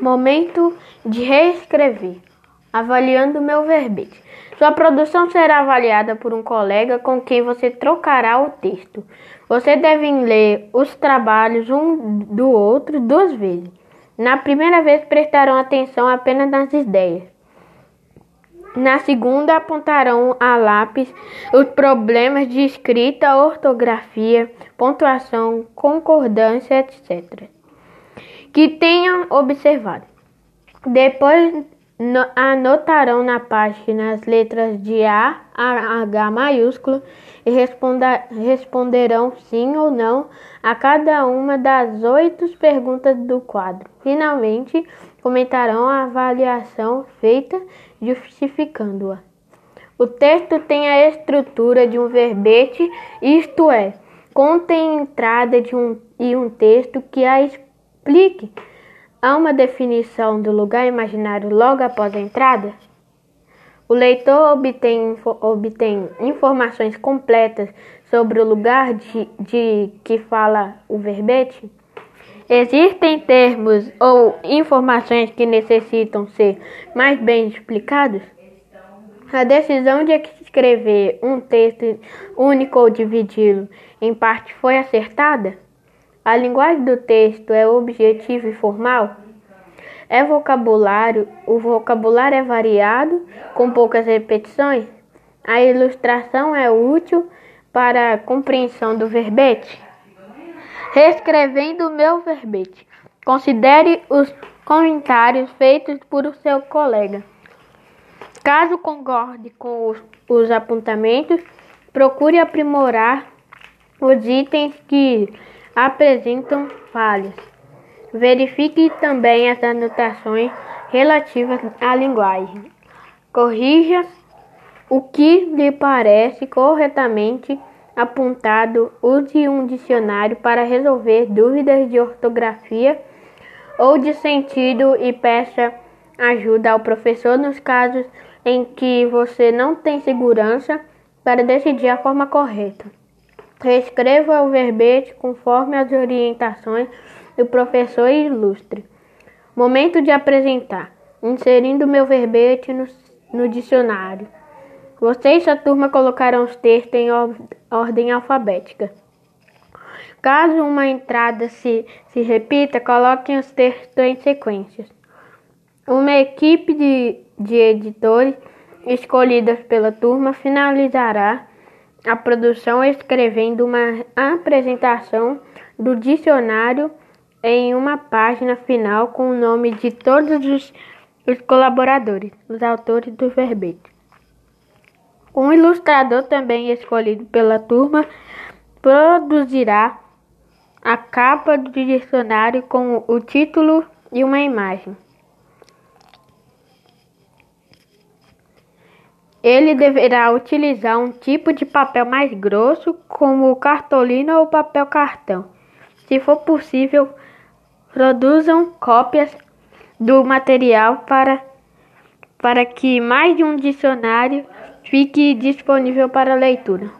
Momento de reescrever. Avaliando meu verbete. Sua produção será avaliada por um colega com quem você trocará o texto. Você deve ler os trabalhos um do outro duas vezes. Na primeira vez prestarão atenção apenas nas ideias. Na segunda, apontarão a lápis os problemas de escrita, ortografia, pontuação, concordância, etc que tenham observado. Depois anotarão na página as letras de A a H maiúsculo e responderão sim ou não a cada uma das oito perguntas do quadro. Finalmente, comentarão a avaliação feita, justificando-a. O texto tem a estrutura de um verbete, isto é, contém entrada de um, e um texto que a explique. Há uma definição do lugar imaginário logo após a entrada? O leitor obtém, obtém informações completas sobre o lugar de, de que fala o verbete? Existem termos ou informações que necessitam ser mais bem explicados? A decisão de escrever um texto único ou dividi-lo em parte foi acertada? A linguagem do texto é objetiva e formal? É vocabulário, o vocabulário é variado, com poucas repetições? A ilustração é útil para a compreensão do verbete? Reescrevendo o meu verbete. Considere os comentários feitos por seu colega. Caso concorde com os, os apontamentos, procure aprimorar os itens que apresentam falhas. Verifique também as anotações relativas à linguagem. Corrija o que lhe parece corretamente apontado. Use um dicionário para resolver dúvidas de ortografia ou de sentido e peça ajuda ao professor nos casos em que você não tem segurança para decidir a forma correta. Reescreva o verbete conforme as orientações do professor ilustre. Momento de apresentar. Inserindo meu verbete no, no dicionário. Você e sua turma colocarão os textos em ordem alfabética. Caso uma entrada se, se repita, coloquem os textos em sequências. Uma equipe de, de editores escolhidas pela turma finalizará a produção escrevendo uma apresentação do dicionário em uma página final com o nome de todos os, os colaboradores, os autores do verbete. Um ilustrador também escolhido pela turma produzirá a capa do dicionário com o título e uma imagem. Ele deverá utilizar um tipo de papel mais grosso, como cartolina ou papel cartão. Se for possível, produzam cópias do material para, para que mais de um dicionário fique disponível para leitura.